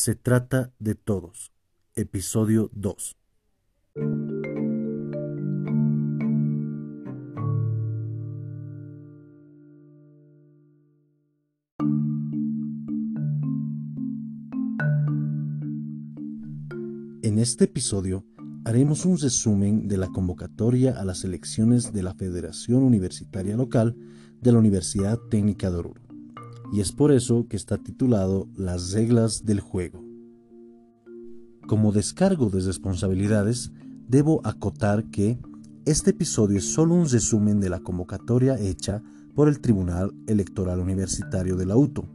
Se trata de todos. Episodio 2. En este episodio haremos un resumen de la convocatoria a las elecciones de la Federación Universitaria Local de la Universidad Técnica de Oruro. Y es por eso que está titulado Las reglas del juego. Como descargo de responsabilidades, debo acotar que este episodio es solo un resumen de la convocatoria hecha por el Tribunal Electoral Universitario de la UTO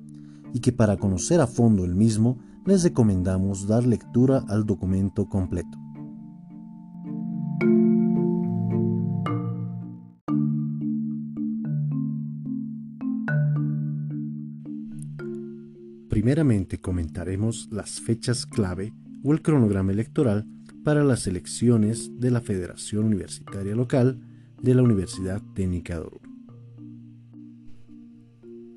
y que para conocer a fondo el mismo les recomendamos dar lectura al documento completo. Primeramente comentaremos las fechas clave o el cronograma electoral para las elecciones de la Federación Universitaria Local de la Universidad de Oruro.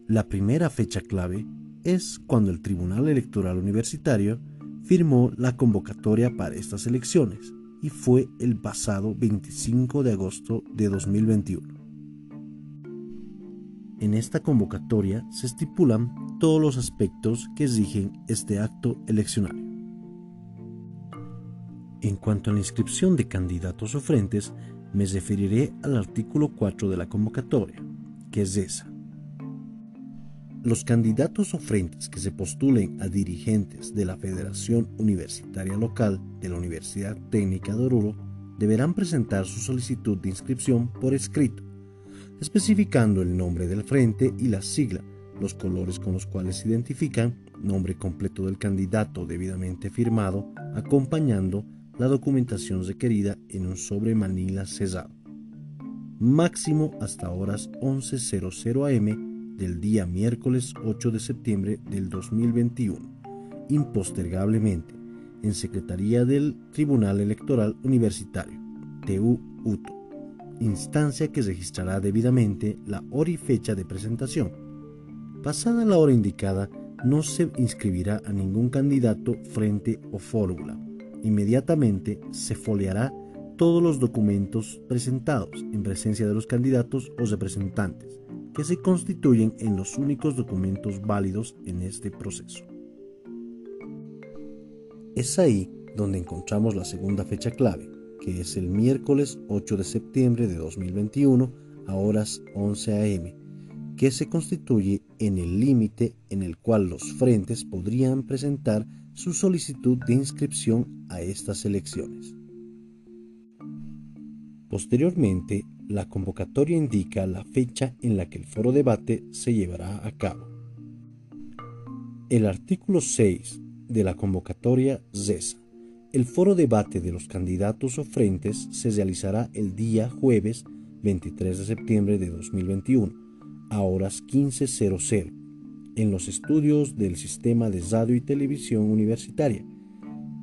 La primera fecha clave es cuando el Tribunal Electoral Universitario firmó la convocatoria para estas elecciones y fue el pasado 25 de agosto de 2021. En esta convocatoria se estipulan todos los aspectos que exigen este acto eleccionario. En cuanto a la inscripción de candidatos o frentes, me referiré al artículo 4 de la convocatoria, que es esa los candidatos o frentes que se postulen a dirigentes de la Federación Universitaria Local de la Universidad Técnica de Oruro deberán presentar su solicitud de inscripción por escrito, especificando el nombre del frente y la sigla, los colores con los cuales se identifican, nombre completo del candidato debidamente firmado, acompañando la documentación requerida en un sobre manila cesado. Máximo hasta horas 11.00 am del día miércoles 8 de septiembre del 2021, impostergablemente, en Secretaría del Tribunal Electoral Universitario, TU-UTO, instancia que registrará debidamente la hora y fecha de presentación. Pasada la hora indicada, no se inscribirá a ningún candidato, frente o fórmula. Inmediatamente se foliará todos los documentos presentados en presencia de los candidatos o representantes que se constituyen en los únicos documentos válidos en este proceso. Es ahí donde encontramos la segunda fecha clave, que es el miércoles 8 de septiembre de 2021 a horas 11 a.m., que se constituye en el límite en el cual los frentes podrían presentar su solicitud de inscripción a estas elecciones. Posteriormente, la convocatoria indica la fecha en la que el foro debate se llevará a cabo. El artículo 6 de la convocatoria cesa. El foro debate de los candidatos o frentes se realizará el día jueves 23 de septiembre de 2021 a horas 15.00 en los estudios del Sistema de Radio y Televisión Universitaria.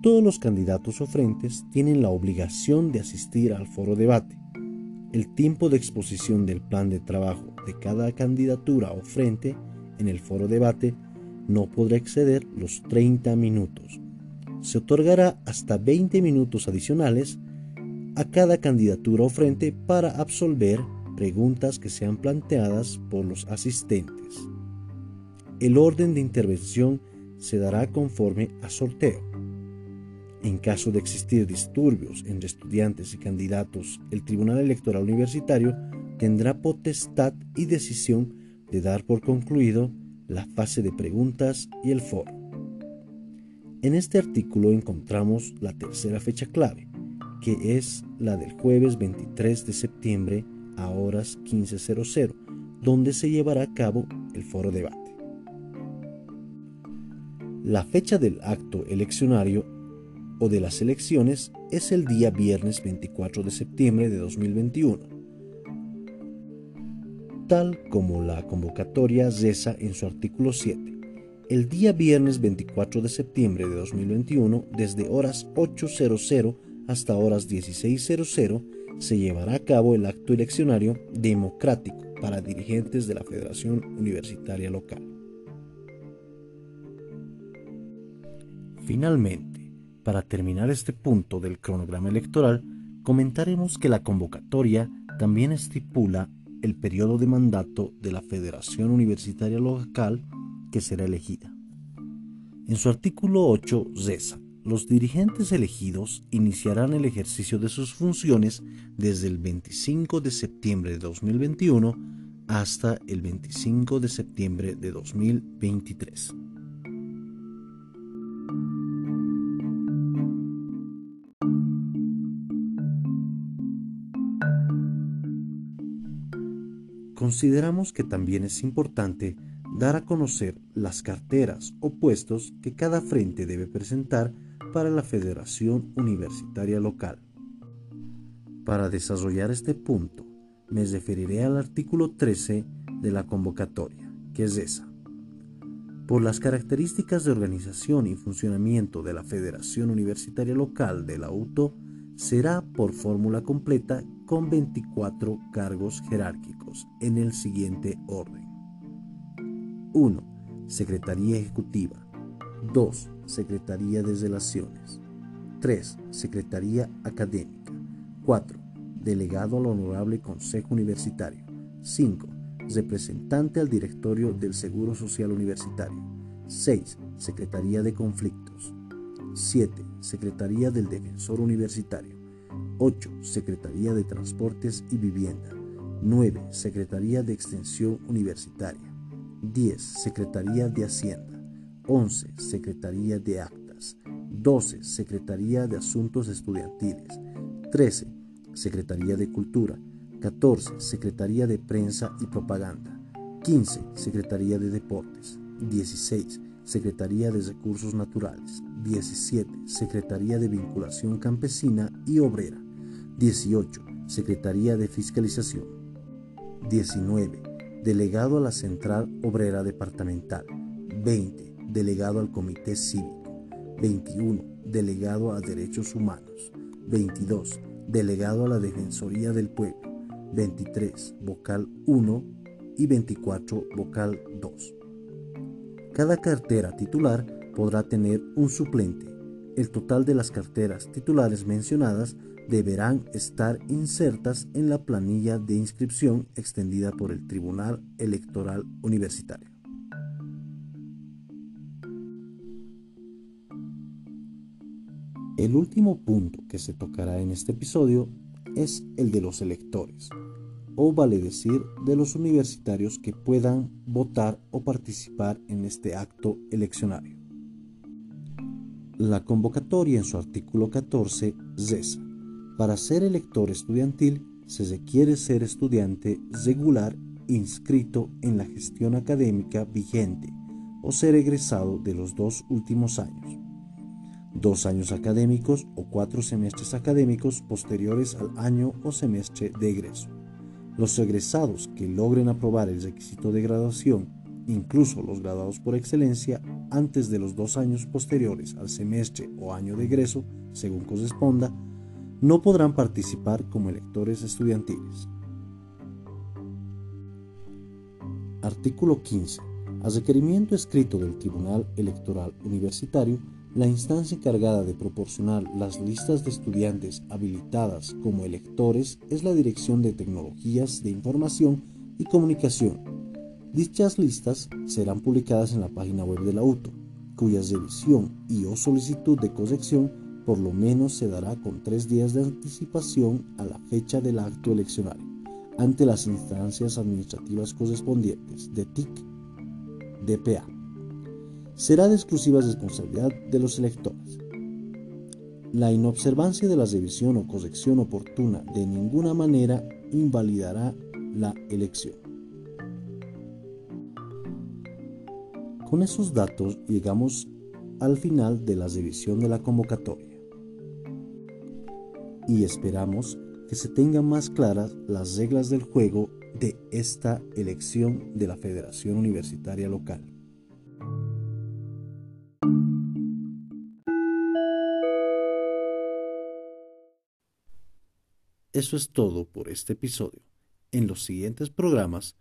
Todos los candidatos o frentes tienen la obligación de asistir al foro debate el tiempo de exposición del plan de trabajo de cada candidatura o frente en el foro debate no podrá exceder los 30 minutos. Se otorgará hasta 20 minutos adicionales a cada candidatura o frente para absolver preguntas que sean planteadas por los asistentes. El orden de intervención se dará conforme a sorteo. En caso de existir disturbios entre estudiantes y candidatos, el Tribunal Electoral Universitario tendrá potestad y decisión de dar por concluido la fase de preguntas y el foro. En este artículo encontramos la tercera fecha clave, que es la del jueves 23 de septiembre a horas 15.00, donde se llevará a cabo el foro debate. La fecha del acto eleccionario o de las elecciones es el día viernes 24 de septiembre de 2021, tal como la convocatoria reza en su artículo 7. El día viernes 24 de septiembre de 2021, desde horas 8.00 hasta horas 16.00, se llevará a cabo el acto eleccionario democrático para dirigentes de la Federación Universitaria Local. Finalmente, para terminar este punto del cronograma electoral, comentaremos que la convocatoria también estipula el periodo de mandato de la Federación Universitaria Local que será elegida. En su artículo 8 cesa los dirigentes elegidos iniciarán el ejercicio de sus funciones desde el 25 de septiembre de 2021 hasta el 25 de septiembre de 2023. Consideramos que también es importante dar a conocer las carteras o puestos que cada frente debe presentar para la Federación Universitaria Local. Para desarrollar este punto, me referiré al artículo 13 de la convocatoria, que es esa. Por las características de organización y funcionamiento de la Federación Universitaria Local de la UTO, será por fórmula completa con 24 cargos jerárquicos en el siguiente orden. 1. Secretaría Ejecutiva. 2. Secretaría de Relaciones. 3. Secretaría Académica. 4. Delegado al Honorable Consejo Universitario. 5. Representante al Directorio del Seguro Social Universitario. 6. Secretaría de Conflictos. 7. Secretaría del Defensor Universitario. 8. Secretaría de Transportes y Vivienda. 9. Secretaría de Extensión Universitaria. 10. Secretaría de Hacienda. 11. Secretaría de Actas. 12. Secretaría de Asuntos Estudiantiles. 13. Secretaría de Cultura. 14. Secretaría de Prensa y Propaganda. 15. Secretaría de Deportes. 16. Secretaría de Recursos Naturales. 17. Secretaría de Vinculación Campesina y Obrera. 18. Secretaría de Fiscalización. 19. Delegado a la Central Obrera Departamental. 20 delegado al Comité Cívico. 21. Delegado a Derechos Humanos. 22. Delegado a la Defensoría del Pueblo. 23. Vocal 1 y 24. Vocal 2. Cada cartera titular podrá tener un suplente. El total de las carteras titulares mencionadas deberán estar insertas en la planilla de inscripción extendida por el Tribunal Electoral Universitario. El último punto que se tocará en este episodio es el de los electores, o vale decir de los universitarios que puedan votar o participar en este acto eleccionario. La convocatoria en su artículo 14 cesa. Para ser elector estudiantil se requiere ser estudiante regular inscrito en la gestión académica vigente o ser egresado de los dos últimos años dos años académicos o cuatro semestres académicos posteriores al año o semestre de egreso. Los egresados que logren aprobar el requisito de graduación, incluso los graduados por excelencia, antes de los dos años posteriores al semestre o año de egreso, según corresponda, no podrán participar como electores estudiantiles. Artículo 15. A requerimiento escrito del Tribunal Electoral Universitario, la instancia encargada de proporcionar las listas de estudiantes habilitadas como electores es la Dirección de Tecnologías de Información y Comunicación. Dichas listas serán publicadas en la página web de la UTO, cuya revisión y o solicitud de corrección por lo menos se dará con tres días de anticipación a la fecha del acto eleccionario ante las instancias administrativas correspondientes de TIC, DPA será de exclusiva responsabilidad de los electores. La inobservancia de la revisión o corrección oportuna de ninguna manera invalidará la elección. Con esos datos llegamos al final de la revisión de la convocatoria y esperamos que se tengan más claras las reglas del juego de esta elección de la Federación Universitaria Local. Eso es todo por este episodio. En los siguientes programas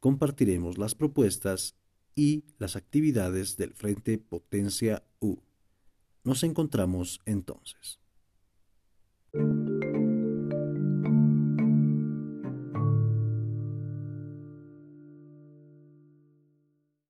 compartiremos las propuestas y las actividades del Frente Potencia U. Nos encontramos entonces. Thank you.